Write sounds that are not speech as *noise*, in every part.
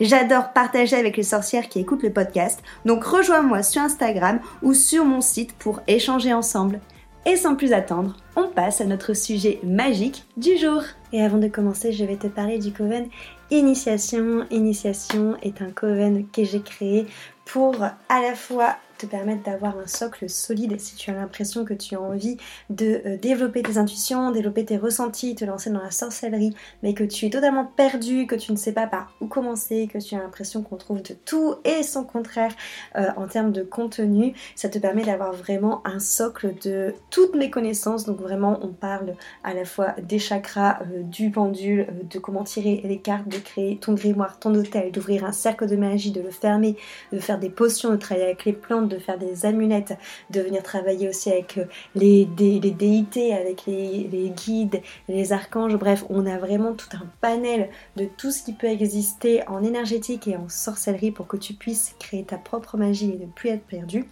J'adore partager avec les sorcières qui écoutent le podcast, donc rejoins-moi sur Instagram ou sur mon site pour échanger ensemble. Et sans plus attendre, on passe à notre sujet magique du jour. Et avant de commencer, je vais te parler du Coven Initiation. Initiation est un Coven que j'ai créé pour à la fois te permettre d'avoir un socle solide si tu as l'impression que tu as envie de euh, développer tes intuitions, développer tes ressentis, te lancer dans la sorcellerie, mais que tu es totalement perdu, que tu ne sais pas par où commencer, que tu as l'impression qu'on trouve de tout et son contraire euh, en termes de contenu, ça te permet d'avoir vraiment un socle de toutes mes connaissances. Donc vraiment, on parle à la fois des chakras, euh, du pendule, de comment tirer les cartes, de créer ton grimoire, ton hôtel, d'ouvrir un cercle de magie, de le fermer, de faire des potions, de travailler avec les plantes faire des amulettes, de venir travailler aussi avec euh, les, déités, avec les, guides, les archanges. Bref, on a vraiment tout un panel de tout ce qui peut exister en énergétique et en sorcellerie pour que tu puisses créer ta propre magie et ne plus être perdu.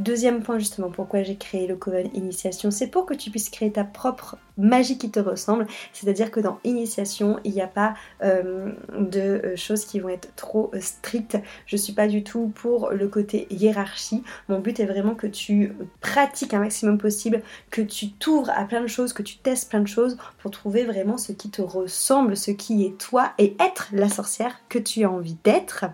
Deuxième point justement, pourquoi j'ai créé le Coven Initiation, c'est pour que tu puisses créer ta propre magie qui te ressemble. C'est-à-dire que dans Initiation, il n'y a pas euh, de euh, choses qui vont être trop euh, strictes. Je suis pas du tout pour le côté hiérarchie. Mon but est vraiment que tu pratiques un maximum possible, que tu t'ouvres à plein de choses, que tu testes plein de choses pour trouver vraiment ce qui te ressemble, ce qui est toi et être la sorcière que tu as envie d'être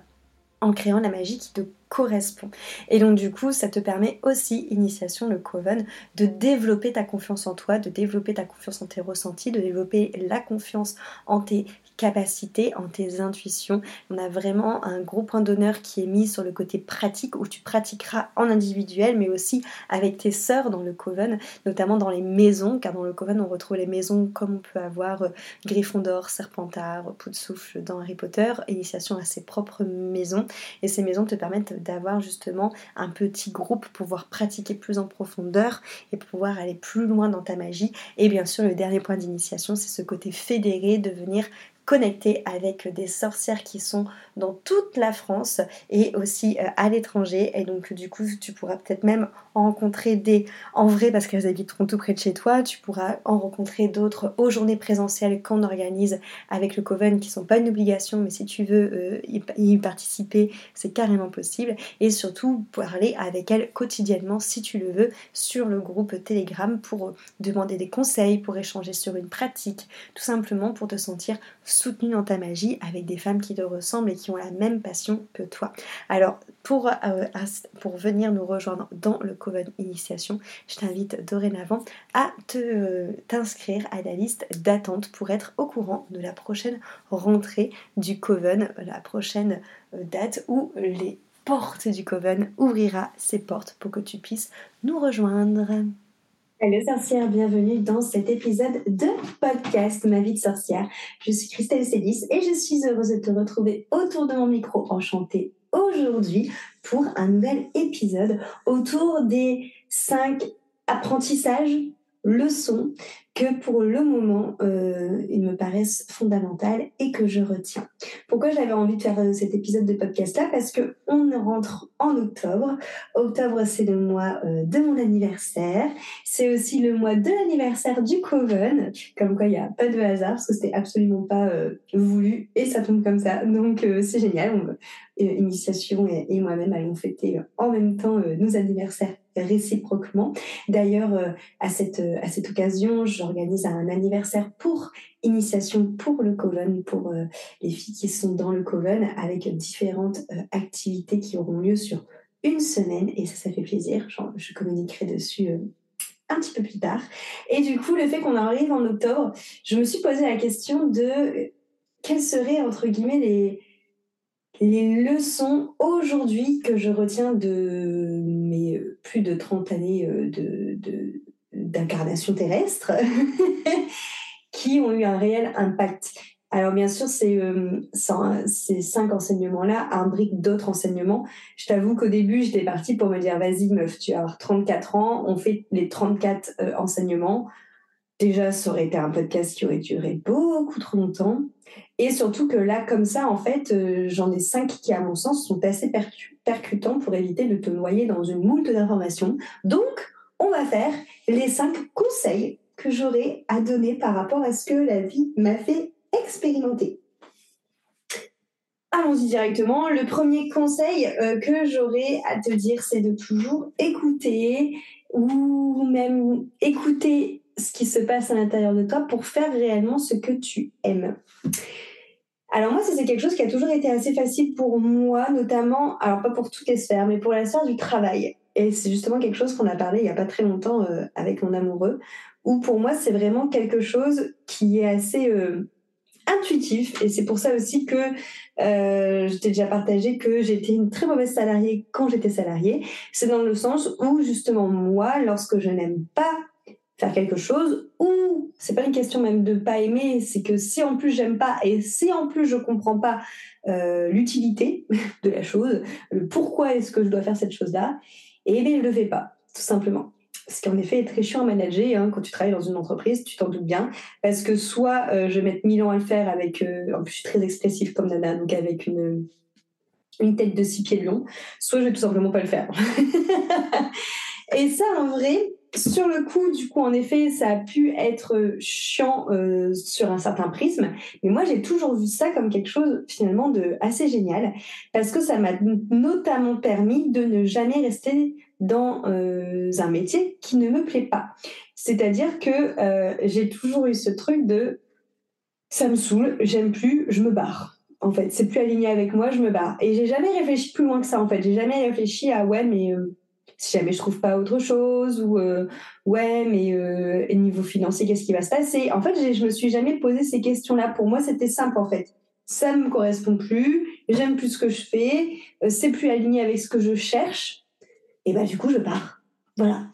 en créant la magie qui te correspond. Et donc du coup, ça te permet aussi, initiation le Coven, de développer ta confiance en toi, de développer ta confiance en tes ressentis, de développer la confiance en tes capacités, en tes intuitions. On a vraiment un gros point d'honneur qui est mis sur le côté pratique où tu pratiqueras en individuel mais aussi avec tes sœurs dans le coven, notamment dans les maisons, car dans le coven on retrouve les maisons comme on peut avoir euh, Gryffondor, Serpentard, Poudsoufle dans Harry Potter, initiation à ses propres maisons et ces maisons te permettent d'avoir justement un petit groupe pour pouvoir pratiquer plus en profondeur et pouvoir aller plus loin dans ta magie et bien sûr le dernier point d'initiation c'est ce côté fédéré de venir connecter avec des sorcières qui sont dans toute la France et aussi euh, à l'étranger. Et donc du coup, tu pourras peut-être même en rencontrer des en vrai parce qu'elles habiteront tout près de chez toi. Tu pourras en rencontrer d'autres aux journées présentielles qu'on organise avec le Coven qui sont pas une obligation, mais si tu veux euh, y, participer, c'est carrément possible. Et surtout parler avec elles quotidiennement si tu le veux sur le groupe Telegram pour demander des conseils, pour échanger sur une pratique, tout simplement pour te sentir soutenue dans ta magie avec des femmes qui te ressemblent et qui ont la même passion que toi. Alors, pour, euh, venir nous rejoindre dans le Coven Initiation, je t'invite dorénavant à te, t'inscrire à la liste d'attente pour être au courant de la prochaine rentrée du Coven, la prochaine euh, date où les portes du Coven ouvrira ses portes pour que tu puisses nous rejoindre. Hello sorcière, bienvenue dans cet épisode de podcast Ma vie de sorcière. Je suis Christelle Célis et je suis heureuse de te retrouver autour de mon micro enchantée aujourd'hui pour un nouvel épisode autour des cinq apprentissages, leçons que pour le moment, euh, ils me paraissent fondamentales et que je retiens. Pourquoi j'avais envie de faire euh, cet épisode de podcast-là? Parce que on rentre en octobre. Octobre, c'est le mois euh, de mon anniversaire. C'est aussi le mois de l'anniversaire du Coven. Comme quoi, il n'y a pas de hasard, parce que c'était absolument pas voulu et ça tombe comme ça. Donc, c'est génial. Initiation et moi-même allons fêter en même temps nos anniversaires réciproquement. D'ailleurs, à, cette, à cette occasion, j'organise un anniversaire pour initiation pour le Coven, pour les filles qui sont dans le Coven, avec différentes activités qui auront lieu sur une semaine. Et ça, ça fait plaisir. je communiquerai dessus un petit peu plus tard. Et du coup, le fait qu'on arrive en octobre, je me suis posé la question de quelles seraient, entre guillemets, les, les leçons aujourd'hui que je retiens de euh, plus de 30 années euh, de, d'incarnation terrestre *laughs* qui ont eu un réel impact. Alors bien sûr, ces, euh, ces cinq enseignements-là imbriquent d'autres enseignements. Je t'avoue qu'au début, j'étais partie pour me dire, vas-y meuf, tu as 34 ans, on fait les 34 enseignements. Déjà, ça aurait été un podcast qui aurait duré beaucoup trop longtemps. Et surtout que là, comme ça, en fait, euh, j'en ai cinq qui, à mon sens, sont assez percutants pour éviter de te noyer dans une moult d'informations. Donc, on va faire les cinq conseils que j'aurais à donner par rapport à ce que la vie m'a fait expérimenter. Allons-y directement. Le premier conseil euh, que j'aurais à te dire, c'est de toujours écouter ou même écouter ce qui se passe à l'intérieur de toi pour faire réellement ce que tu aimes. Alors moi, c'est quelque chose qui a toujours été assez facile pour moi, notamment, alors pas pour toutes les sphères, mais pour la sphère du travail. Et c'est justement quelque chose qu'on a parlé il n'y a pas très longtemps euh, avec mon amoureux, où pour moi, c'est vraiment quelque chose qui est assez euh, intuitif. Et c'est pour ça aussi que euh, je t'ai déjà partagé que j'étais une très mauvaise salariée quand j'étais salariée. C'est dans le sens où justement moi, lorsque je n'aime pas faire quelque chose ou c'est pas une question même de pas aimer c'est que si en plus j'aime pas et si en plus je comprends pas euh, l'utilité *laughs* de la chose le pourquoi est-ce que je dois faire cette chose là et eh bien je le fais pas tout simplement ce qui en effet est très chiant à manager hein, quand tu travailles dans une entreprise, tu t'en doutes bien, parce que soit euh, je vais mettre mille ans à le faire avec, euh, en plus je suis très expressif comme Nana, donc avec une, une tête de six pieds de long, soit je vais tout simplement pas le faire. *laughs* et ça, en vrai, sur le coup, du coup, en effet, ça a pu être chiant euh, sur un certain prisme, mais moi, j'ai toujours vu ça comme quelque chose finalement de assez génial, parce que ça m'a notamment permis de ne jamais rester dans euh, un métier qui ne me plaît pas. C'est-à-dire que euh, j'ai toujours eu ce truc de ça me saoule, j'aime plus, je me barre. En fait, c'est plus aligné avec moi, je me barre. Et j'ai jamais réfléchi plus loin que ça. En fait, j'ai jamais réfléchi à ouais, mais si jamais je trouve pas autre chose ou euh, ouais mais euh, niveau financier qu'est-ce qui va se passer? En fait je me suis jamais posé ces questions là pour moi c'était simple en fait. Ça me correspond plus j'aime plus ce que je fais euh, c'est plus aligné avec ce que je cherche. Et ben du coup je pars. Voilà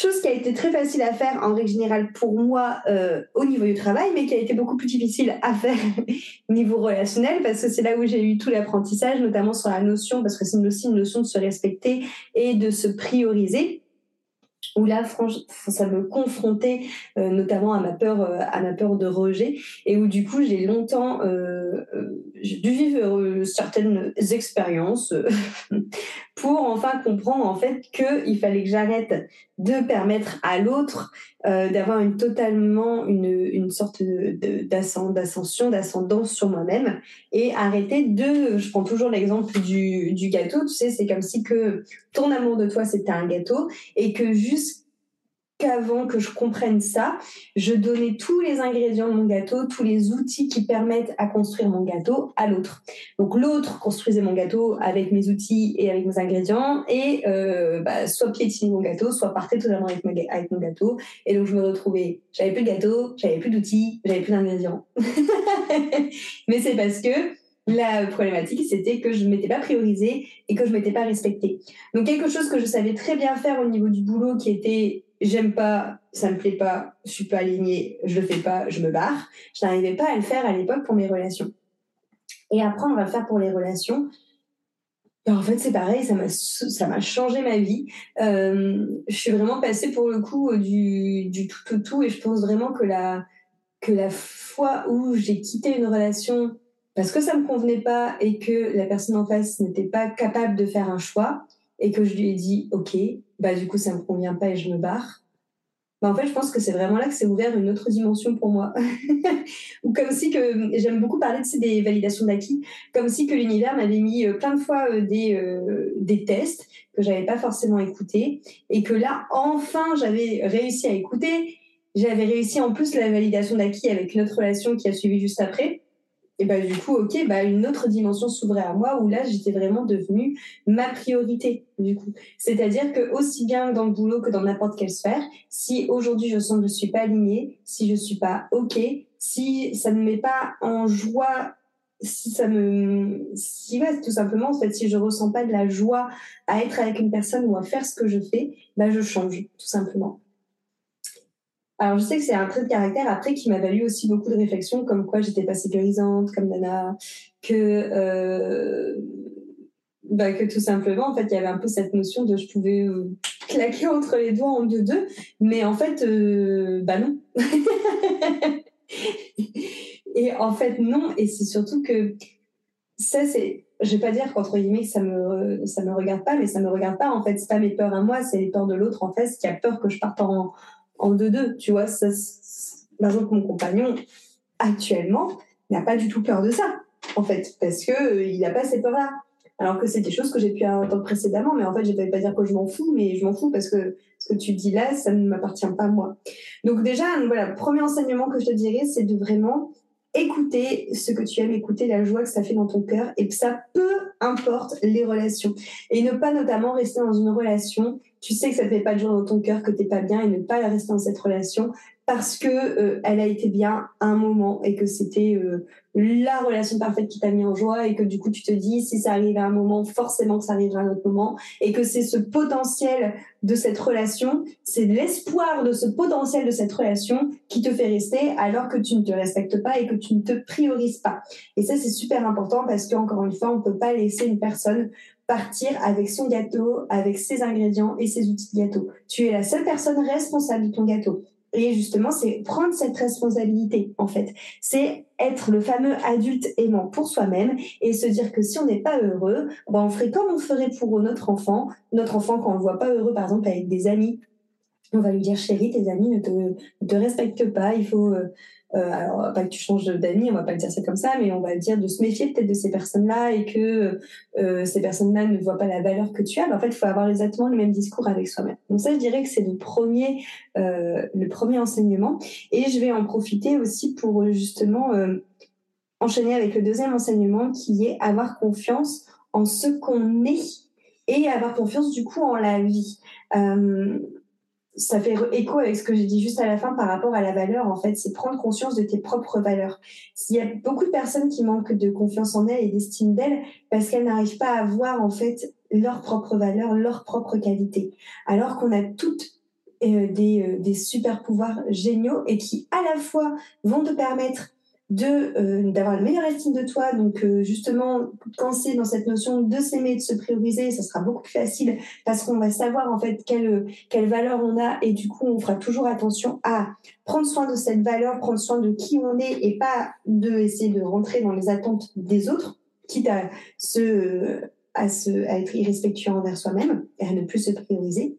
Chose qui a été très facile à faire en règle générale pour moi euh, au niveau du travail, mais qui a été beaucoup plus difficile à faire au *laughs* niveau relationnel, parce que c'est là où j'ai eu tout l'apprentissage, notamment sur la notion, parce que c'est aussi une notion de se respecter et de se prioriser. Où là, franchement, ça me confrontait euh, notamment à ma peur, euh, à ma peur de rejet, et où du coup, j'ai longtemps euh, dû vivre certaines expériences *laughs* pour enfin comprendre en fait qu'il fallait que j'arrête de permettre à l'autre d'avoir une totalement une, une sorte d'ascension, d'ascendance sur moi-même, et arrêter de, je prends toujours l'exemple du, du gâteau, tu sais, c'est comme si que ton amour de toi c'était un gâteau, et que juste qu'avant que je comprenne ça, je donnais tous les ingrédients de mon gâteau, tous les outils qui permettent à construire mon gâteau à l'autre. Donc l'autre construisait mon gâteau avec mes outils et avec mes ingrédients et euh, bah, soit piétinait mon gâteau, soit partait totalement avec, avec mon gâteau. Et donc je me retrouvais, j'avais plus de gâteau, j'avais plus d'outils, j'avais plus d'ingrédients. *laughs* Mais c'est parce que la problématique, c'était que je ne m'étais pas priorisée et que je ne m'étais pas respectée. Donc quelque chose que je savais très bien faire au niveau du boulot qui était j'aime pas, ça me plaît pas, je suis pas alignée, je le fais pas, je me barre. Je n'arrivais pas à le faire à l'époque pour mes relations. Et apprendre à le faire pour les relations, ben, en fait, c'est pareil, ça m'a changé ma vie. Euh, je suis vraiment passée pour le coup du, du tout tout tout et je pense vraiment que la que la fois où j'ai quitté une relation parce que ça me convenait pas et que la personne en face n'était pas capable de faire un choix et que je lui ai dit ok bah du coup ça me convient pas et je me barre. Bah en fait je pense que c'est vraiment là que c'est ouvert une autre dimension pour moi. *laughs* Ou comme si que j'aime beaucoup parler de ces des validations d'acquis. Comme si que l'univers m'avait mis euh, plein de fois euh, des euh, des tests que j'avais pas forcément écoutés et que là enfin j'avais réussi à écouter. J'avais réussi en plus la validation d'acquis avec une autre relation qui a suivi juste après et bah, du coup, ok, bah, une autre dimension s'ouvrait à moi où là, j'étais vraiment devenue ma priorité, du coup. C'est-à-dire que aussi bien dans le boulot que dans n'importe quelle sphère, si aujourd'hui je sens que je suis pas alignée, si je suis pas ok, si ça ne met pas en joie, si ça me, si ouais, tout simplement, en fait, si je ressens pas de la joie à être avec une personne ou à faire ce que je fais, bah, je change, tout simplement. Alors, je sais que c'est un trait de caractère après qui m'a valu aussi beaucoup de réflexions, comme quoi j'étais pas sécurisante, comme Nana, que, euh, bah, tout simplement, en fait, il y avait un peu cette notion de je pouvais euh, claquer entre les doigts en deux-deux, mais en fait, euh, bah non. *laughs* et en fait, non, et c'est surtout que ça, c'est, je vais pas dire qu'entre guillemets ça me ça me regarde pas mais ça me regarde pas en fait c'est pas mes peurs à moi c'est les peurs de l'autre en fait qui a peur que je parte en, en deux-deux, tu vois. Ça, par exemple, mon compagnon, actuellement, n'a pas du tout peur de ça, en fait, parce que euh, il n'a pas ces peurs-là. Alors que c'est des choses que j'ai pu entendre précédemment, mais en fait, je ne vais pas dire que je m'en fous, mais je m'en fous parce que ce que tu dis là, ça ne m'appartient pas moi. Donc déjà, voilà, premier enseignement que je te dirais, c'est de vraiment écouter ce que tu aimes, écouter la joie que ça fait dans ton cœur, et ça peu importe les relations. Et ne pas notamment rester dans une relation tu sais que ça ne fait pas de joie dans ton cœur, que tu n'es pas bien et ne pas rester dans cette relation parce que euh, elle a été bien un moment et que c'était euh, la relation parfaite qui t'a mis en joie et que du coup tu te dis si ça arrive à un moment forcément que ça arrivera à un autre moment et que c'est ce potentiel de cette relation c'est l'espoir de ce potentiel de cette relation qui te fait rester alors que tu ne te respectes pas et que tu ne te priorises pas et ça c'est super important parce qu'encore une fois on peut pas laisser une personne partir avec son gâteau, avec ses ingrédients et ses outils de gâteau. Tu es la seule personne responsable de ton gâteau. Et justement, c'est prendre cette responsabilité, en fait. C'est être le fameux adulte aimant pour soi-même et se dire que si on n'est pas heureux, ben on ferait comme on ferait pour notre enfant. Notre enfant, quand on le voit pas heureux, par exemple, avec des amis, on va lui dire, chérie, tes amis ne te, ne te respectent pas, il faut, euh, euh, alors pas que tu changes d'amis, on va pas le dire ça comme ça, mais on va dire de se méfier peut-être de ces personnes-là et que euh, ces personnes-là ne voient pas la valeur que tu as. Mais en fait, il faut avoir exactement le même discours avec soi-même. Donc ça, je dirais que c'est le premier, euh, le premier enseignement. Et je vais en profiter aussi pour justement enchaîner avec le deuxième enseignement qui est avoir confiance en ce qu'on est et avoir confiance du coup en la vie. Ça fait écho avec ce que j'ai dit juste à la fin par rapport à la valeur, en fait, c'est prendre conscience de tes propres valeurs. S'il y a beaucoup de personnes qui manquent de confiance en elles et d'estime d'elles parce qu'elles n'arrivent pas à voir, en fait, leurs propres valeurs, leurs propres qualités. Alors qu'on a toutes euh, des, euh, des super pouvoirs géniaux et qui, à la fois, vont te permettre de euh, d'avoir une meilleure estime de toi. Donc euh, justement, quand c'est dans cette notion de s'aimer, de se prioriser, ça sera beaucoup plus facile parce qu'on va savoir en fait quelle quelle valeur on a et du coup on fera toujours attention à prendre soin de cette valeur, prendre soin de qui on est et pas de essayer de rentrer dans les attentes des autres, quitte à se à se à être irrespectueux envers soi-même et à ne plus se prioriser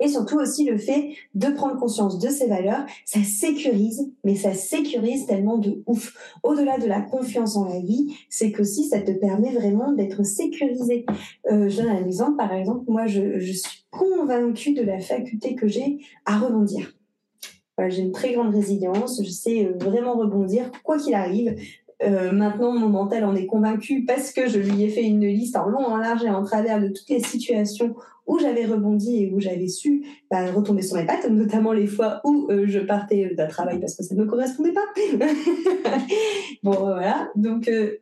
et surtout aussi le fait de prendre conscience de ses valeurs, ça sécurise, mais ça sécurise tellement de ouf. Au-delà de la confiance en la vie, c'est qu'aussi ça te permet vraiment d'être sécurisé. Euh, je donne un exemple, par exemple, moi je, suis convaincue de la faculté que j'ai à rebondir. j'ai une très grande résilience, je sais euh, vraiment rebondir quoi qu'il arrive. Euh, maintenant, mon mental en est convaincu parce que je lui ai fait une liste en long, en large et en travers de toutes les situations où j'avais rebondi et où j'avais su bah, retomber sur mes pattes, notamment les fois où euh, je partais d'un travail parce que ça ne me correspondait pas. *laughs* bon, voilà. Donc, euh,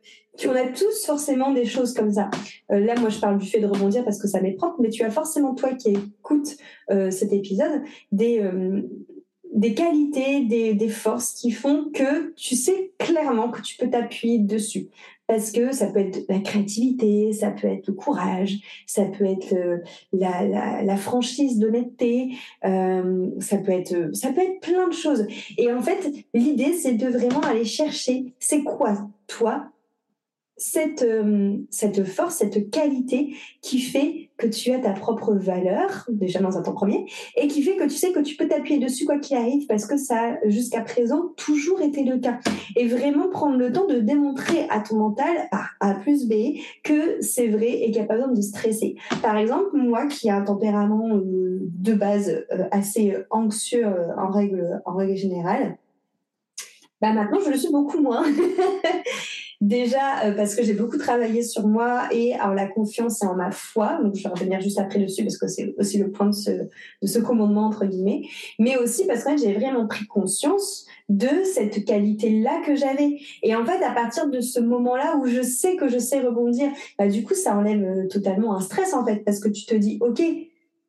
on a tous forcément des choses comme ça. Euh, là, moi, je parle du fait de rebondir parce que ça m'est propre, mais tu as forcément, toi qui écoutes cet épisode, des des qualités, des, forces qui font que tu sais clairement que tu peux t'appuyer dessus parce que ça peut être la créativité, ça peut être le courage, ça peut être euh, la, franchise, l'honnêteté, euh, ça peut être ça peut être plein de choses. Et en fait, l'idée c'est de vraiment aller chercher c'est quoi toi cette, euh, cette force, cette qualité qui fait que tu as ta propre valeur, déjà dans un temps premier, et qui fait que tu sais que tu peux t'appuyer dessus quoi qu'il arrive, parce que ça a jusqu'à présent toujours été le cas. Et vraiment prendre le temps de démontrer à ton mental, A plus B, que c'est vrai et qu'il n'y a pas besoin de stresser. Par exemple, moi qui ai un tempérament euh, de base euh, assez anxieux en, règle, en règle générale, bah maintenant je le suis beaucoup moins. *laughs* Déjà euh, parce que j'ai beaucoup travaillé sur moi et en la confiance et en ma foi. Donc je vais revenir juste après dessus parce que c'est aussi le point de ce, de ce commandement entre guillemets. Mais aussi parce que j'ai vraiment pris conscience de cette qualité-là que j'avais. Et en fait, à partir de ce moment-là où je sais que je sais rebondir, bah, du coup, ça enlève euh, totalement un stress en fait parce que tu te dis, ok,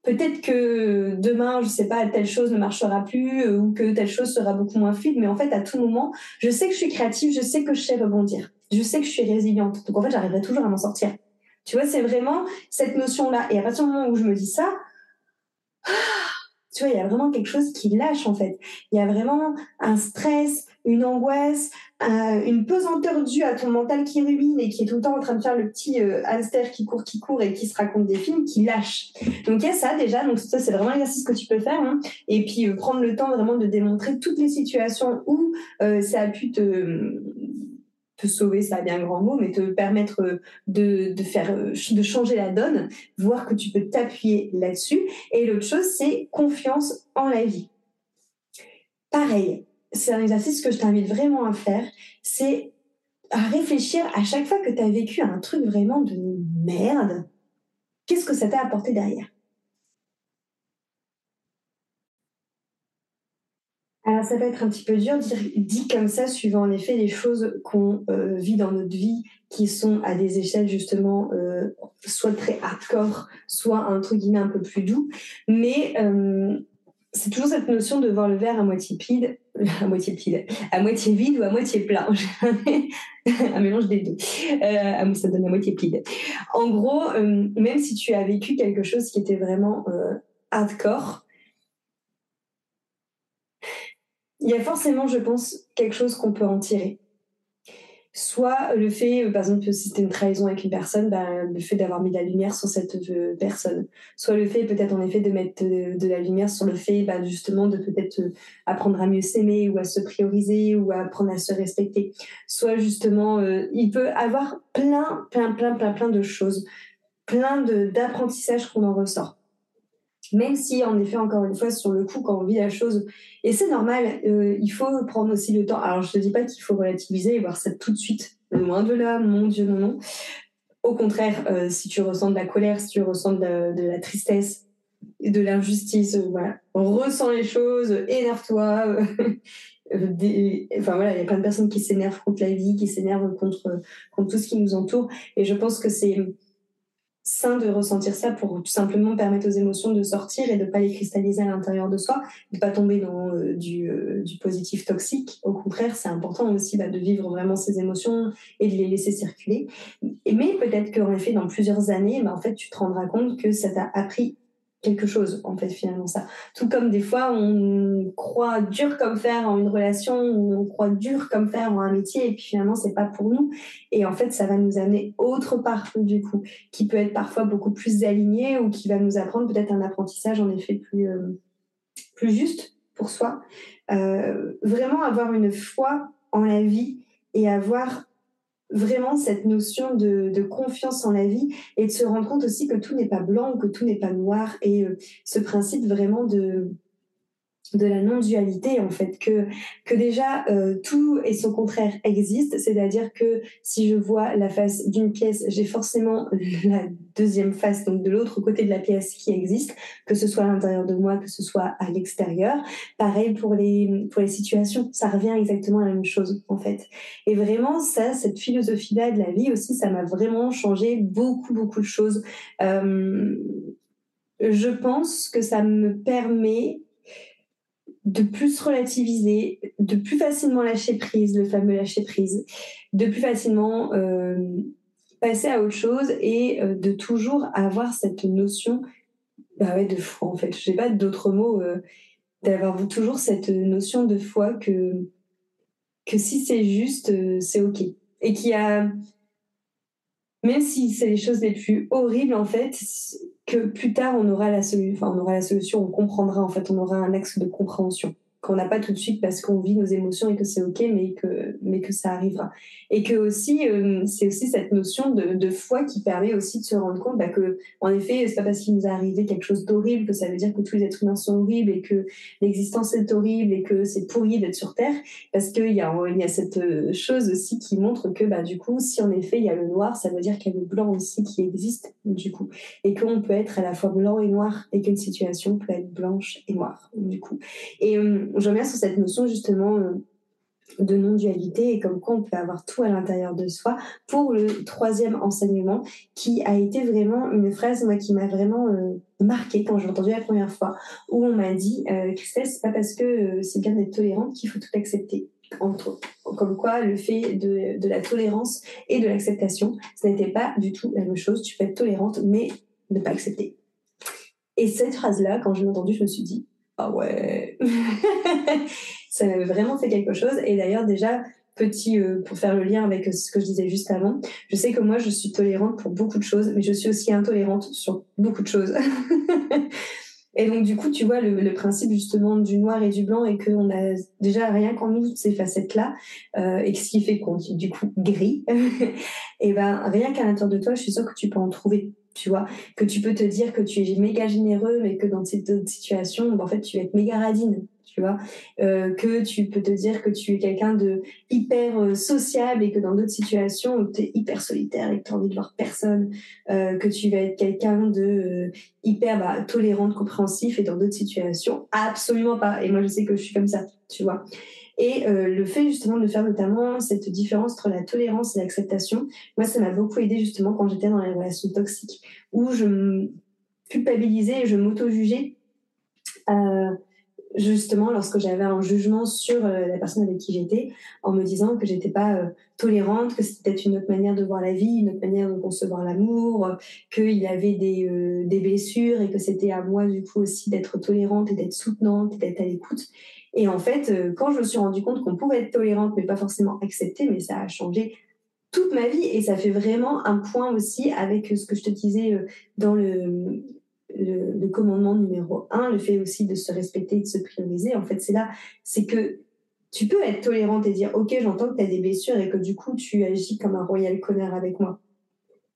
peut-être que demain, je sais pas, telle chose ne marchera plus euh, ou que telle chose sera beaucoup moins fluide, mais en fait, à tout moment, je sais que je suis créative, je sais que je sais rebondir, je sais que je suis résiliente. Donc en fait, j'arriverai toujours à m'en sortir. Tu vois, c'est vraiment cette notion-là. Et à partir du moment où je me dis ça, tu vois, il y a vraiment quelque chose qui lâche en fait. Il y a vraiment un stress, une angoisse, une pesanteur due à ton mental qui rumine et qui est tout le temps en train de faire le petit euh, hamster qui court, qui court et qui se raconte des films, qui lâche. Donc il y a ça déjà, donc ça c'est vraiment l'exercice que tu peux faire. Hein. Et puis euh, prendre le temps vraiment de démontrer toutes les situations où euh, ça a pu te te sauver, ça a bien grand mot, mais te permettre de, de faire, de changer la donne, voir que tu peux t'appuyer là-dessus. Et l'autre chose, c'est confiance en la vie. Pareil, c'est un exercice que je t'invite vraiment à faire, c'est à réfléchir à chaque fois que tu as vécu un truc vraiment de merde, qu'est-ce que ça t'a apporté derrière Alors ça peut être un petit peu dur dit comme ça, suivant en effet les choses qu'on euh, vit dans notre vie qui sont à des échelles justement euh, soit très hardcore, soit un truc guillemets un peu plus doux. Mais euh, c'est toujours cette notion de voir le verre à moitié vide, *laughs* à moitié à moitié vide ou à moitié plein. *laughs* un mélange des deux. Ça donne à moitié vide. En gros, même si tu as vécu quelque chose qui était vraiment hardcore, il y a forcément, je pense, quelque chose qu'on peut en tirer soit le fait, euh, par exemple, si c'était une trahison avec une personne, bah, le fait d'avoir mis la lumière sur cette euh, personne. Soit le fait, peut-être en effet, de mettre de, la lumière sur le fait, bah, justement, de peut-être euh, apprendre à mieux s'aimer ou à se prioriser ou à apprendre à se respecter. Soit justement, il peut avoir plein, plein, plein, plein, plein de choses, plein d'apprentissages qu'on en ressort même si en effet encore une fois sur le coup quand on vit la chose et c'est normal euh, il faut prendre aussi le temps. Alors je te dis pas qu'il faut relativiser et voir ça tout de suite. Loin de là mon dieu non non. Au contraire euh, si tu ressens de la colère si tu ressens de, la tristesse de l'injustice euh, voilà. Ressens les choses énerve-toi. *laughs* Enfin voilà il y a plein de personnes qui s'énervent contre la vie qui s'énervent contre contre tout ce qui nous entoure. Et je pense que c'est sain de ressentir ça pour tout simplement permettre aux émotions de sortir et de pas les cristalliser à l'intérieur de soi, de pas tomber dans euh, du, euh, du, positif toxique. Au contraire, c'est important aussi bah, de vivre vraiment ces émotions et de les laisser circuler. Mais peut-être qu'en effet, dans plusieurs années, bah, en fait, tu te rendras compte que ça t'a appris quelque chose, en fait, finalement, ça. Tout comme des fois, on croit dur comme fer en une relation, on croit dur comme fer en un métier, et puis finalement, c'est pas pour nous. Et en fait, ça va nous amener autre part, du coup, qui peut être parfois beaucoup plus aligné ou qui va nous apprendre peut-être un apprentissage, en effet, plus, euh, plus juste pour soi. Euh, vraiment avoir une foi en la vie et avoir vraiment cette notion de, de, confiance en la vie et de se rendre compte aussi que tout n'est pas blanc que tout n'est pas noir et euh, ce principe vraiment de de la non-dualité en fait que que déjà euh, tout et son contraire existe c'est-à-dire que si je vois la face d'une pièce j'ai forcément *laughs* la deuxième face donc de l'autre côté de la pièce qui existe que ce soit à l'intérieur de moi que ce soit à l'extérieur. Pareil pour les pour les situations. Ça revient exactement à la même chose en fait. Et vraiment ça cette philosophie là de la vie aussi ça m'a vraiment changé beaucoup beaucoup de choses. Euh, je pense que ça me permet de plus relativiser, de plus facilement lâcher prise, le fameux lâcher prise, de plus facilement euh, passer à autre chose et euh, de toujours avoir cette notion bah ouais, de foi en fait. Je n'ai pas d'autres mots, euh, d'avoir toujours cette notion de foi que, que si c'est juste, c'est ok. Et qui a même si c'est les choses les plus horribles, en fait, que plus tard on aura la solution, on comprendra, en fait, on aura un axe de compréhension qu'on n'a pas tout de suite parce qu'on vit nos émotions et que c'est ok, mais que, mais que ça arrivera. Et que aussi, euh, c'est aussi cette notion de, foi qui permet aussi de se rendre compte bah, que, en effet, c'est pas parce qu'il nous est arrivé quelque chose d'horrible que ça veut dire que tous les êtres humains sont horribles et que l'existence est horrible et que c'est pourri d'être sur Terre. Parce qu'il y a, y a cette euh, chose aussi qui montre que, bah, du coup, si en effet il y a le noir, ça veut dire qu'il y a le blanc aussi qui existe, du coup. Et qu'on peut être à la fois blanc et noir et qu'une situation peut être blanche et noire, du coup. Et, euh, je reviens sur cette notion justement euh, de non-dualité et comme quoi on peut avoir tout à l'intérieur de soi pour le troisième enseignement qui a été vraiment une phrase moi qui m'a vraiment euh, marquée quand j'ai entendu la première fois où on m'a dit euh, Christelle c'est pas parce que c'est bien d'être tolérante qu'il faut tout accepter entre comme quoi le fait de, de la tolérance et de l'acceptation ce n'était pas du tout la même chose. Tu peux être tolérante mais ne pas accepter. Et cette phrase là quand je l'ai entendue je me suis dit ah ouais, *laughs* ça m'avait vraiment fait quelque chose. Et d'ailleurs, déjà, petit, euh, pour faire le lien avec ce que je disais juste avant, je sais que moi, je suis tolérante pour beaucoup de choses, mais je suis aussi intolérante sur beaucoup de choses. *laughs* et donc, du coup, tu vois, le, principe justement du noir et du blanc et qu'on a déjà rien qu'en nous ces facettes-là, euh, et ce qui fait qu'on est du coup gris, *laughs* et ben rien qu'à l'intérieur de toi, je suis sûre que tu peux en trouver tu vois, que tu peux te dire que tu es méga généreux, mais que dans cette situation, ben, en fait, tu vas être méga radine, tu vois, euh, que tu peux te dire que tu es quelqu'un de hyper euh, sociable et que dans d'autres situations tu es hyper solitaire et que tu as envie de voir personne, euh, que tu vas être quelqu'un de hyper bah, tolérante, compréhensif et dans d'autres situations, absolument pas. Et moi, je sais que je suis comme ça, tu vois. Et euh, le fait justement de faire notamment cette différence entre la tolérance et l'acceptation, moi, ça m'a beaucoup aidé justement quand j'étais dans les relations toxiques, où je me culpabilisais et je m'auto-jugeais. Euh, justement lorsque j'avais un jugement sur euh, la personne avec qui j'étais, en me disant que j'étais pas tolérante, que c'était une autre manière de voir la vie, une autre manière de concevoir l'amour, qu'il y avait des, des blessures et que c'était à moi du coup aussi d'être tolérante et d'être soutenante et d'être à l'écoute. Et en fait, euh, quand je me suis rendu compte qu'on pouvait être tolérante, mais pas forcément accepter, mais ça a changé toute ma vie. Et ça fait vraiment un point aussi avec ce que je te disais euh, dans le, le, commandement numéro un, le fait aussi de se respecter, de se prioriser. En fait, c'est là, c'est que tu peux être tolérante et dire, OK, j'entends que tu as des blessures et que du coup, tu agis comme un royal connard avec moi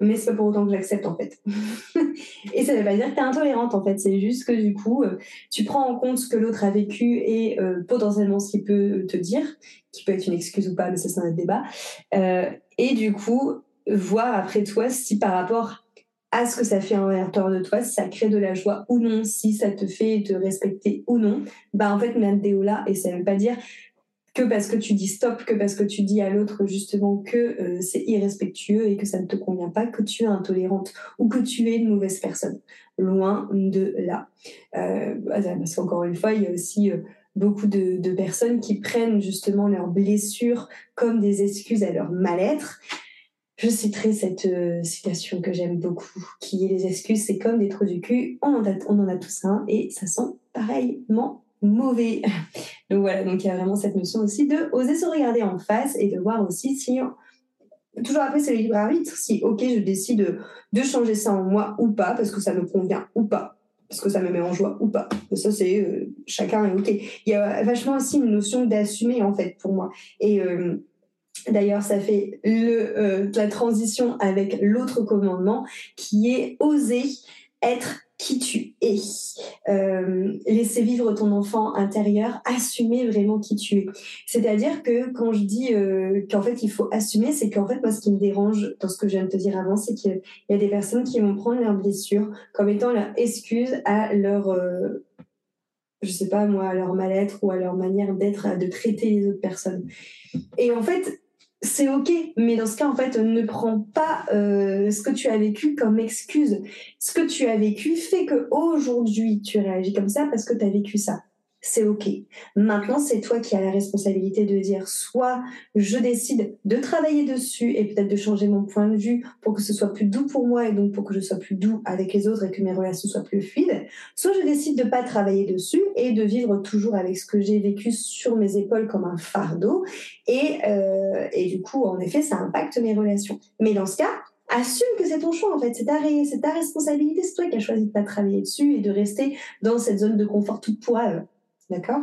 mais c'est pas pour autant que j'accepte en fait. *laughs* et ça veut pas dire que tu es intolérante en fait, c'est juste que du coup, euh, tu prends en compte ce que l'autre a vécu et euh, potentiellement ce qu'il peut te dire, qui peut être une excuse ou pas, mais ça c'est un débat. Euh, et du coup, voir après toi si par rapport à ce que ça fait en l'intérieur de toi, si ça crée de la joie ou non, si ça te fait te respecter ou non, bah en fait, déo là, et ça veut pas dire que parce que tu dis stop, que parce que tu dis à l'autre justement que euh, c'est irrespectueux et que ça ne te convient pas, que tu es intolérante ou que tu es une mauvaise personne. Loin de là. Euh, parce qu'encore une fois, il y a aussi euh, beaucoup de, personnes qui prennent justement leurs blessures comme des excuses à leur mal-être. Je citerai cette euh, citation que j'aime beaucoup, qui est les excuses, c'est comme des trous du cul, on en a, on en a tous un et ça sent pareillement mauvais. *laughs* Donc voilà, donc il y a vraiment cette notion aussi de oser se regarder en face et de voir aussi si, toujours après c'est le libre arbitre, si ok je décide de, changer ça en moi ou pas, parce que ça me convient ou pas, parce que ça me met en joie ou pas. Ça c'est euh, chacun est ok. Il y a vachement aussi une notion d'assumer en fait pour moi. Et euh, D'ailleurs, ça fait le, euh, la transition avec l'autre commandement qui est oser être qui tu es, euh, laisser vivre ton enfant intérieur, assumer vraiment qui tu es. C'est-à-dire que quand je dis euh, qu'en fait il faut assumer, c'est qu'en fait moi ce qui me dérange dans ce que je viens de te dire avant, c'est qu'il y a des personnes qui vont prendre leurs blessures comme étant leur excuse à leur euh, je sais pas moi, à leur mal-être ou à leur manière d'être, de traiter les autres personnes. Et en fait, c'est ok, mais dans ce cas, en fait, ne prends pas euh, ce que tu as vécu comme excuse. Ce que tu as vécu fait que aujourd'hui tu réagis comme ça parce que tu as vécu ça c'est OK. Maintenant, c'est toi qui as la responsabilité de dire soit je décide de travailler dessus et peut-être de changer mon point de vue pour que ce soit plus doux pour moi et donc pour que je sois plus doux avec les autres et que mes relations soient plus fluides, soit je décide de pas travailler dessus et de vivre toujours avec ce que j'ai vécu sur mes épaules comme un fardeau et, euh, et du coup, en effet, ça impacte mes relations. Mais dans ce cas, assume que c'est ton choix en fait, c'est ta, responsabilité, c'est toi qui as choisi de pas travailler dessus et de rester dans cette zone de confort toute poive. D'accord?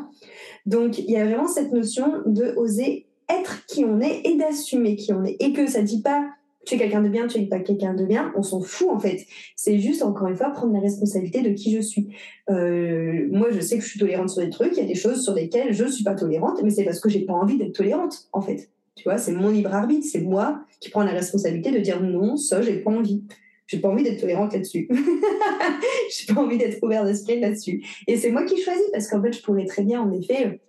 Donc il y a vraiment cette notion de oser être qui on est et d'assumer qui on est. Et que ça dit pas tu es quelqu'un de bien, tu es pas quelqu'un de bien, on s'en fout en fait. C'est juste, encore une fois, prendre la responsabilité de qui je suis. Euh, moi, je sais que je suis tolérante sur des trucs, il y a des choses sur lesquelles je ne suis pas tolérante, mais c'est parce que j'ai pas envie d'être tolérante en fait. Tu vois, c'est mon libre arbitre, c'est moi qui prends la responsabilité de dire non, ça, j'ai pas envie. J'ai pas envie d'être tolérante là-dessus. *laughs* j'ai pas envie d'être ouvert d'esprit là-dessus. Et c'est moi qui choisis parce qu'en fait, je pourrais très bien, en effet,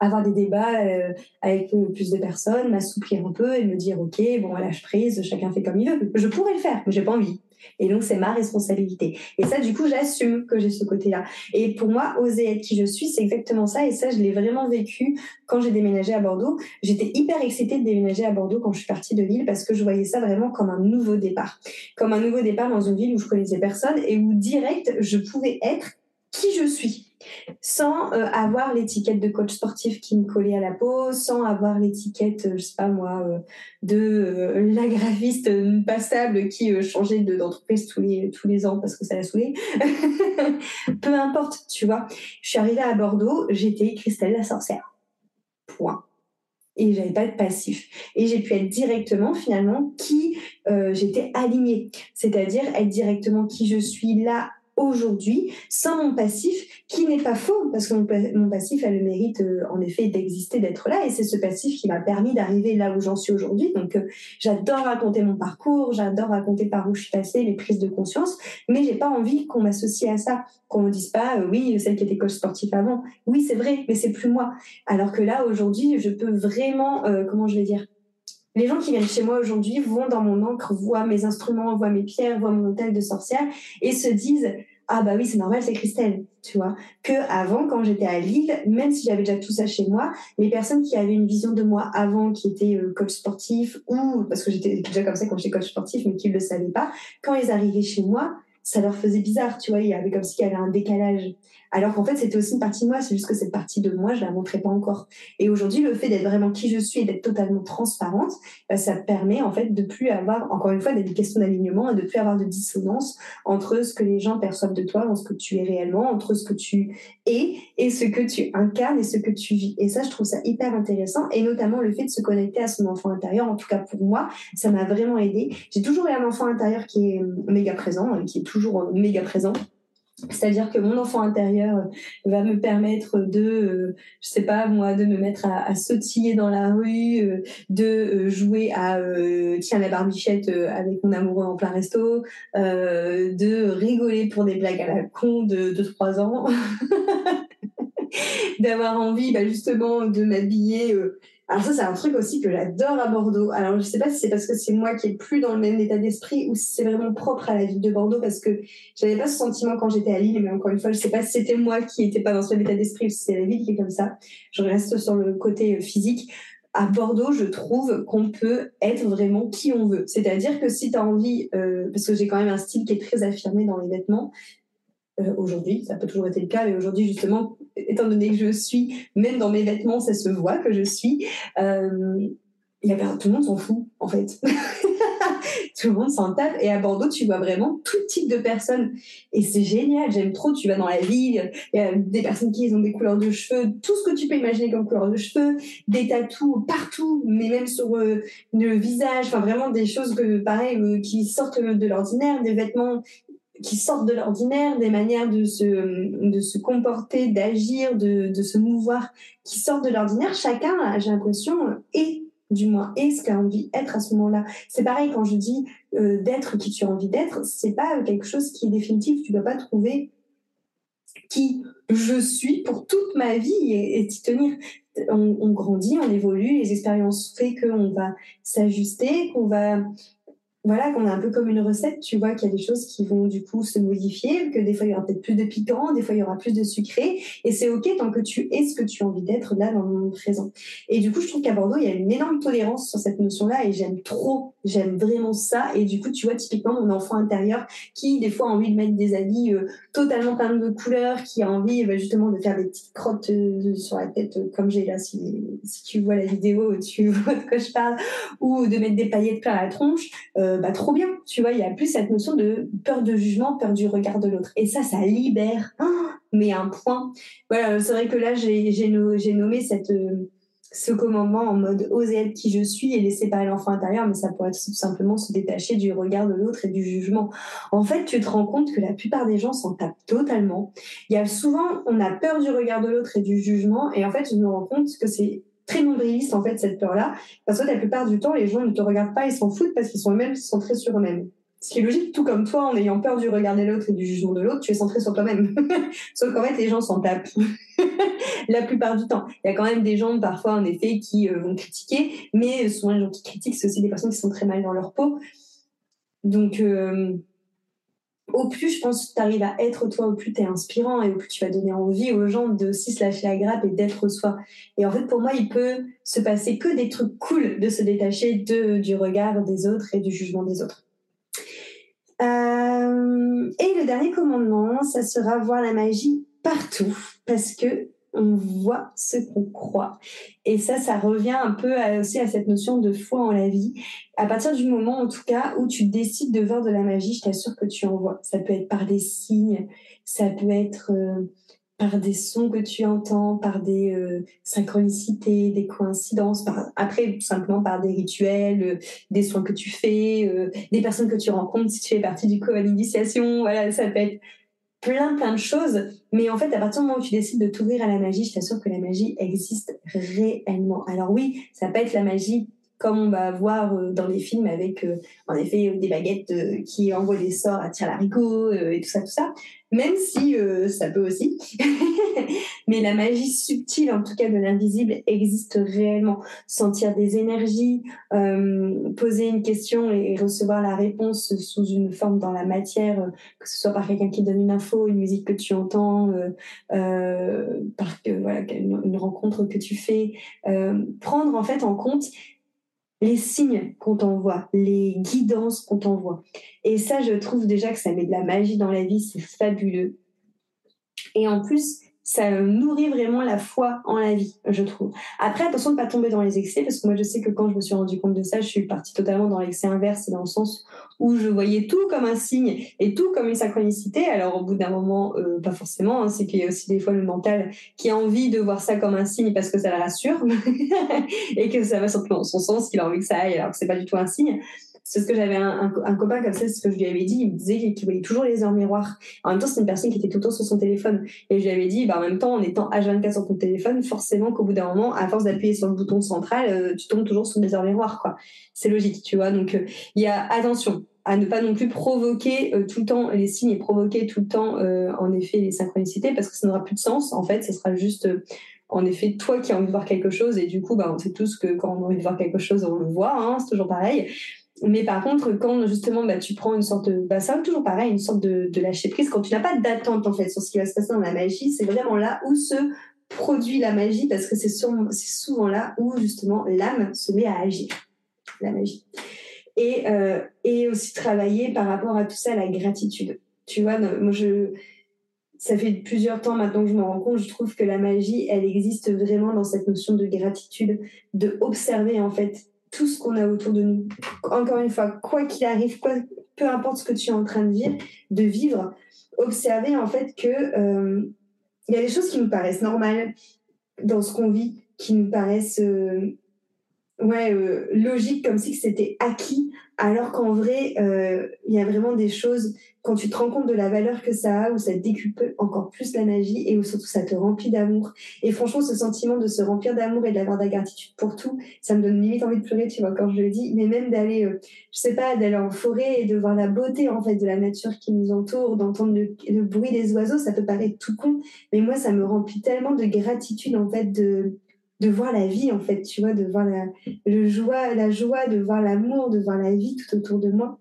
avoir des débats euh, avec plus de personnes, m'assouplir un peu et me dire ok bon lâche prise, chacun fait comme il veut. Je pourrais le faire, mais j'ai pas envie. Et donc c'est ma responsabilité. Et ça du coup j'assume que j'ai ce côté-là. Et pour moi oser être qui je suis c'est exactement ça. Et ça je l'ai vraiment vécu quand j'ai déménagé à Bordeaux. J'étais hyper excitée de déménager à Bordeaux quand je suis partie de Lille parce que je voyais ça vraiment comme un nouveau départ, comme un nouveau départ dans une ville où je connaissais personne et où direct je pouvais être qui je suis sans euh, avoir l'étiquette de coach sportif qui me collait à la peau, sans avoir l'étiquette, euh, je sais pas moi, euh, de la graphiste passable qui changeait d'entreprise tous les tous les ans parce que ça l'a saoulé. *laughs* Peu importe, tu vois. Je suis arrivée à Bordeaux, j'étais Christelle la sorcière. Point. Et j'avais pas de passif. Et j'ai pu être directement finalement qui j'étais alignée, c'est-à-dire être directement qui je suis là aujourd'hui sans mon passif, qui n'est pas faux, parce que mon, passif a le mérite, euh, en effet, d'exister, d'être là, et c'est ce passif qui m'a permis d'arriver là où j'en suis aujourd'hui. Donc, euh, j'adore raconter mon parcours, j'adore raconter par où je suis passée, les prises de conscience, mais j'ai pas envie qu'on m'associe à ça, qu'on me dise pas, euh, oui, celle qui était coach sportif avant. Oui, c'est vrai, mais c'est plus moi. Alors que là, aujourd'hui, je peux vraiment, comment je vais dire, les gens qui viennent chez moi aujourd'hui vont dans mon encre, voient mes instruments, voient mes pierres, voient mon hôtel de sorcière et se disent ah bah oui c'est normal c'est Christelle tu vois. Que avant quand j'étais à Lille même si j'avais déjà tout ça chez moi les personnes qui avaient une vision de moi avant qui étaient euh, coach sportif ou parce que j'étais déjà comme ça quand j'étais coach sportif mais qui ne le savaient pas quand ils arrivaient chez moi ça leur faisait bizarre tu vois. Il y avait comme s'il y avait un décalage alors qu'en fait, c'était aussi une partie de moi, c'est juste que cette partie de moi, je la montrais pas encore. Et aujourd'hui, le fait d'être vraiment qui je suis et d'être totalement transparente, bah, ça permet en fait de plus avoir, encore une fois, des questions d'alignement et de plus avoir de dissonance entre ce que les gens perçoivent de toi, en ce que tu es réellement, entre ce que tu es et ce que tu incarnes et ce que tu vis. Et ça, je trouve ça hyper intéressant et notamment le fait de se connecter à son enfant intérieur. En tout cas, pour moi, ça m'a vraiment aidé. J'ai toujours eu un enfant intérieur qui est méga présent, qui est toujours méga présent c'est-à-dire que mon enfant intérieur va me permettre de, euh, je sais pas moi, de me mettre à, sautiller dans la rue, euh, de euh, jouer à tiens la barbichette avec mon amoureux en plein resto, de rigoler pour des blagues à la con de, de 3 ans, *laughs* d'avoir envie bah, justement de m'habiller alors ça, c'est un truc aussi que j'adore à Bordeaux. Alors je sais pas si c'est parce que c'est moi qui est plus dans le même état d'esprit ou si c'est vraiment propre à la ville de Bordeaux parce que j'avais pas ce sentiment quand j'étais à Lille, mais encore une fois, je sais pas si c'était moi qui était pas dans ce même état d'esprit ou si c'est la ville qui est comme ça. Je reste sur le côté euh, physique. À Bordeaux, je trouve qu'on peut être vraiment qui on veut. C'est-à-dire que si tu as envie, euh, parce que j'ai quand même un style qui est très affirmé dans les vêtements, euh, aujourd'hui, ça peut toujours être le cas, mais aujourd'hui justement, étant donné que je suis, même dans mes vêtements, ça se voit que je suis, euh, y tout le monde s'en fout en fait. *laughs* tout le monde s'en tape. Et à Bordeaux, tu vois vraiment tout type de personnes. Et c'est génial, j'aime trop. Tu vas dans la ville, il y a des personnes qui ont des couleurs de cheveux, tout ce que tu peux imaginer comme couleur de cheveux, des tatous partout, mais même sur euh, le visage. Enfin, vraiment des choses que, pareil, euh, qui sortent de l'ordinaire, des vêtements qui sortent de l'ordinaire, des manières de se, de se comporter, d'agir, de, de se mouvoir, qui sortent de l'ordinaire. Chacun, j'ai l'impression, est du moins est ce qu'a envie d'être à ce moment-là. C'est pareil quand je dis euh, d'être qui tu as envie d'être, c'est pas quelque chose qui est définitif. Tu ne vas pas trouver qui je suis pour toute ma vie et, t'y tenir. On, on, grandit, on évolue, les expériences font qu'on va s'ajuster, qu'on va voilà, qu'on est un peu comme une recette, tu vois qu'il y a des choses qui vont du coup se modifier, que des fois il y aura peut-être plus de piquant, des fois il y aura plus de sucré, et c'est ok tant que tu es ce que tu as envie d'être là dans le moment présent. Et du coup, je trouve qu'à Bordeaux, il y a une énorme tolérance sur cette notion-là, et j'aime trop J'aime vraiment ça. Et du coup, tu vois, typiquement, mon enfant intérieur qui, des fois, a envie de mettre des habits euh, totalement plein de couleurs, qui a envie bah, justement de faire des petites crottes euh, sur la tête, euh, comme j'ai là, si, si, tu vois la vidéo, tu *laughs* vois de quoi je parle, ou de mettre des paillettes plein à la tronche, bah, trop bien. Tu vois, il y a plus cette notion de peur de jugement, peur du regard de l'autre. Et ça, ça libère, oh, mais un point. Voilà, c'est vrai que là, j'ai nommé cette ce commandement en mode oser être qui je suis et laisser parler l'enfant intérieur, mais ça pourrait tout simplement se détacher du regard de l'autre et du jugement. En fait, tu te rends compte que la plupart des gens s'en tapent totalement. Il y a souvent, on a peur du regard de l'autre et du jugement, et en fait, je me rends compte que c'est très nombriliste en fait cette peur-là, parce que la plupart du temps, les gens ne te regardent pas, ils s'en foutent parce qu'ils sont eux-mêmes centrés sur eux-mêmes. Ce qui est logique, tout comme toi, en ayant peur du regard de l'autre et du jugement de l'autre, tu es centré sur toi-même. *laughs* Sauf qu'en fait, les gens s'en tapent. *laughs* la plupart du temps. Il y a quand même des gens, parfois, en effet, qui euh, vont critiquer, mais souvent, les gens qui critiquent, c'est aussi des personnes qui sont très mal dans leur peau. Donc, euh, au plus, je pense tu arrives à être toi, au plus tu es inspirant et au plus tu vas donner envie aux gens de aussi se lâcher la grappe et d'être soi. Et en fait, pour moi, il peut se passer que des trucs cool de se détacher du regard des autres et du jugement des autres. Euh, et le dernier commandement, ça sera voir la magie partout, parce que on voit ce qu'on croit. Et ça, ça revient un peu aussi à cette notion de foi en la vie. À partir du moment, en tout cas, où tu décides de voir de la magie, je t'assure que tu en vois. Ça peut être par des signes, ça peut être euh, par des sons que tu entends, par des euh, synchronicités, des coïncidences, par, après simplement par des rituels, euh, des soins que tu fais, euh, des personnes que tu rencontres si tu fais partie du co initiation, voilà, ça peut être plein plein de choses. Mais en fait, à partir du moment où tu décides de t'ouvrir à la magie, je t'assure que la magie existe réellement. Alors oui, ça peut être la magie comme on va voir dans les films avec en effet des baguettes qui envoient des sorts à tir larigot et tout ça tout ça même si euh, ça peut aussi. *laughs* Mais la magie subtile, en tout cas de l'invisible, existe réellement. Sentir des énergies, euh, poser une question et recevoir la réponse sous une forme dans la matière, euh, que ce soit par quelqu'un qui donne une info, une musique que tu entends, par une, rencontre que tu fais. prendre en fait en compte les signes qu'on t'envoie, les guidances qu'on t'envoie. Et ça, je trouve déjà que ça met de la magie dans la vie, c'est fabuleux. Et en plus, ça nourrit vraiment la foi en la vie, je trouve. Après, attention de ne pas tomber dans les excès, parce que moi, je sais que quand je me suis rendu compte de ça, je suis partie totalement dans l'excès inverse, dans le sens où je voyais tout comme un signe et tout comme une synchronicité. Alors, au bout d'un moment, euh, pas forcément, hein, c'est qu'il y a aussi des fois le mental qui a envie de voir ça comme un signe parce que ça le rassure *laughs* et que ça va simplement dans son sens, qu'il a envie que ça aille, alors que c'est pas du tout un signe. C'est ce que j'avais un, copain comme ça, c'est ce que je lui avais dit. Il me disait qu'il voyait toujours les heures miroirs. En même temps, c'est une personne qui était tout le temps sur son téléphone. Et je lui avais dit, bah, en même temps, en étant H24 sur ton téléphone, forcément qu'au bout d'un moment, à force d'appuyer sur le bouton central, euh, tu tombes toujours sur des heures miroirs. C'est logique, tu vois. Donc, euh, il y a attention à ne pas non plus provoquer euh, tout le temps les signes et provoquer tout le temps, en effet, les synchronicités, parce que ça n'aura plus de sens. En fait, ce sera juste en effet toi qui as envie de voir quelque chose et du coup bah, on sait tous que quand on a envie de voir quelque chose on le voit hein, c'est toujours pareil mais par contre, quand justement bah, tu prends une sorte de. Bah, toujours pareil, une sorte de, de lâcher prise, quand tu n'as pas d'attente en fait sur ce qui va se passer dans la magie, c'est vraiment là où se produit la magie parce que c'est souvent là où justement l'âme se met à agir, la magie. Et, euh, et aussi travailler par rapport à tout ça, la gratitude. Tu vois, moi je. Ça fait plusieurs temps maintenant que je me rends compte, je trouve que la magie, elle existe vraiment dans cette notion de gratitude, de observer en fait tout ce qu'on a autour de nous. Encore une fois, quoi qu'il arrive, peu importe ce que tu es en train de vivre, de vivre, observer en fait que euh, il y a des choses qui nous paraissent normales dans ce qu'on vit, qui nous paraissent euh, ouais, euh, logiques, comme si c'était acquis, alors qu'en vrai, euh, il y a vraiment des choses, quand tu te rends compte de la valeur que ça a, où ça décupe encore plus la magie et où surtout ça te remplit d'amour. Et franchement, ce sentiment de se remplir d'amour et d'avoir de la gratitude pour tout, ça me donne limite envie de pleurer, tu vois, quand je le dis. Mais même d'aller, euh, je sais pas, d'aller en forêt et de voir la beauté, en fait, de la nature qui nous entoure, d'entendre le, le bruit des oiseaux, ça peut paraître tout con. Mais moi, ça me remplit tellement de gratitude, en fait, de, de voir la vie en fait, tu vois, de voir la, le joie, la joie, de voir l'amour, de voir la vie tout autour de moi.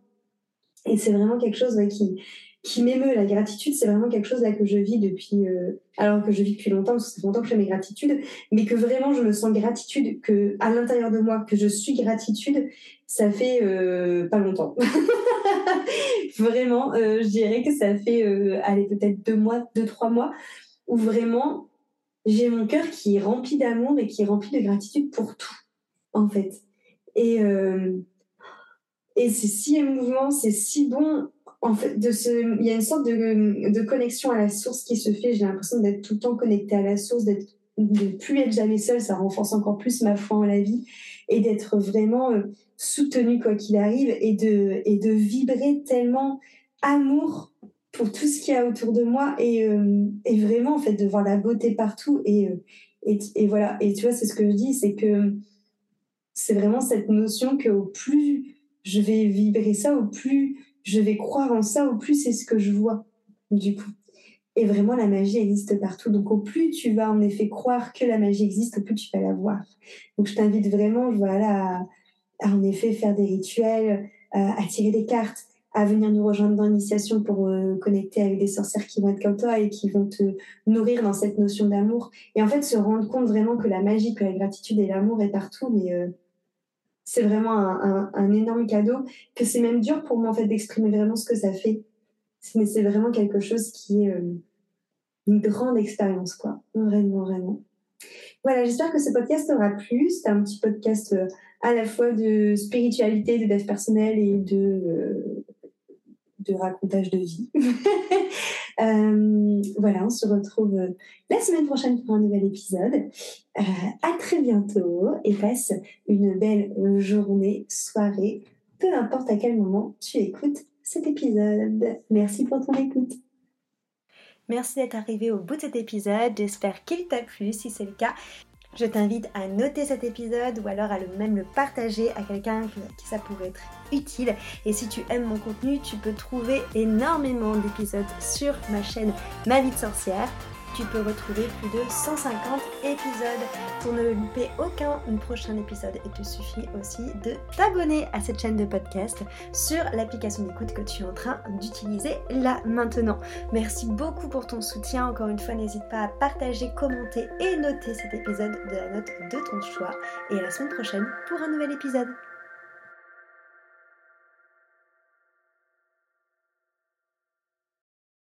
Et c'est vraiment quelque chose qui, qui m'émeut. La gratitude, c'est vraiment quelque chose là que je vis depuis, euh, alors que je vis depuis longtemps, parce que ça longtemps que je fais mes gratitudes, mais que vraiment je me sens gratitude, que à l'intérieur de moi, que je suis gratitude, ça fait euh, pas longtemps. *laughs* vraiment, euh, je dirais que ça fait, allez, peut-être deux mois, deux, trois mois, où vraiment j'ai mon cœur qui est rempli d'amour et qui est rempli de gratitude pour tout, en fait. Et, et c'est si émouvant, c'est si bon en fait, de ce, il y a une sorte de, de, connexion à la source qui se fait. J'ai l'impression d'être tout le temps connectée à la source, d'être, de plus être jamais seule. Ça renforce encore plus ma foi en la vie et d'être vraiment euh, soutenue quoi qu'il arrive et de, et de vibrer tellement amour pour tout ce qu'il y a autour de moi et, euh, et vraiment en fait de voir la beauté partout et, euh, et, et voilà. Et tu vois, c'est ce que je dis, c'est que c'est vraiment cette notion que au plus je vais vibrer ça, au plus je vais croire en ça, au plus c'est ce que je vois, du coup. Et vraiment, la magie existe partout. Donc, au plus tu vas en effet croire que la magie existe, au plus tu vas la voir. Donc, je t'invite vraiment, voilà, à, en effet faire des rituels, à tirer des cartes, à venir nous rejoindre dans l'initiation pour euh, connecter avec des sorcières qui vont être comme toi et qui vont te nourrir dans cette notion d'amour. Et en fait, se rendre compte vraiment que la magie, que la gratitude et l'amour est partout, mais euh, c'est vraiment un, énorme cadeau, que c'est même dur pour moi en fait d'exprimer vraiment ce que ça fait. Mais c'est vraiment quelque chose qui est euh, une grande expérience, quoi. Vraiment, vraiment. Voilà, j'espère que ce podcast t'aura plu. C'est un petit podcast euh, à la fois de spiritualité, de dev personnel et de, de racontage de vie. *laughs* Euh, voilà, on se retrouve euh, la semaine prochaine pour un nouvel épisode. Euh, à très bientôt et passe une belle journée, soirée, peu importe à quel moment tu écoutes cet épisode. Merci pour ton écoute. Merci d'être arrivé au bout de cet épisode. J'espère qu'il t'a plu. Si c'est le cas, je t'invite à noter cet épisode ou alors à le, même le partager à quelqu'un qui ça pourrait être utile. Et si tu aimes mon contenu, tu peux trouver énormément d'épisodes sur ma chaîne Ma vie de sorcière tu peux retrouver plus de 150 épisodes. Pour ne louper aucun prochain épisode, il te suffit aussi de t'abonner à cette chaîne de podcast sur l'application d'écoute que tu es en train d'utiliser là maintenant. Merci beaucoup pour ton soutien. Encore une fois, n'hésite pas à partager, commenter et noter cet épisode de la note de ton choix. Et à la semaine prochaine pour un nouvel épisode.